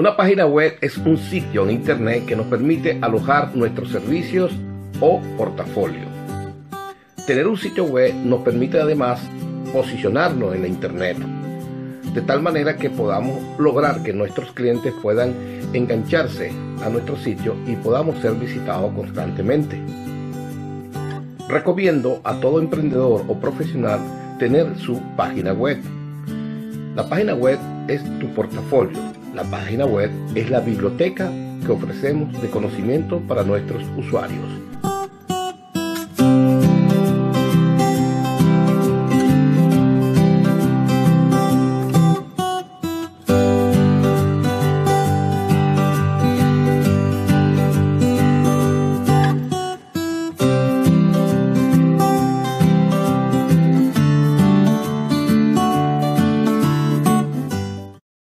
Una página web es un sitio en Internet que nos permite alojar nuestros servicios o portafolio. Tener un sitio web nos permite además posicionarnos en la Internet, de tal manera que podamos lograr que nuestros clientes puedan engancharse a nuestro sitio y podamos ser visitados constantemente. Recomiendo a todo emprendedor o profesional tener su página web. La página web es tu portafolio. La página web es la biblioteca que ofrecemos de conocimiento para nuestros usuarios.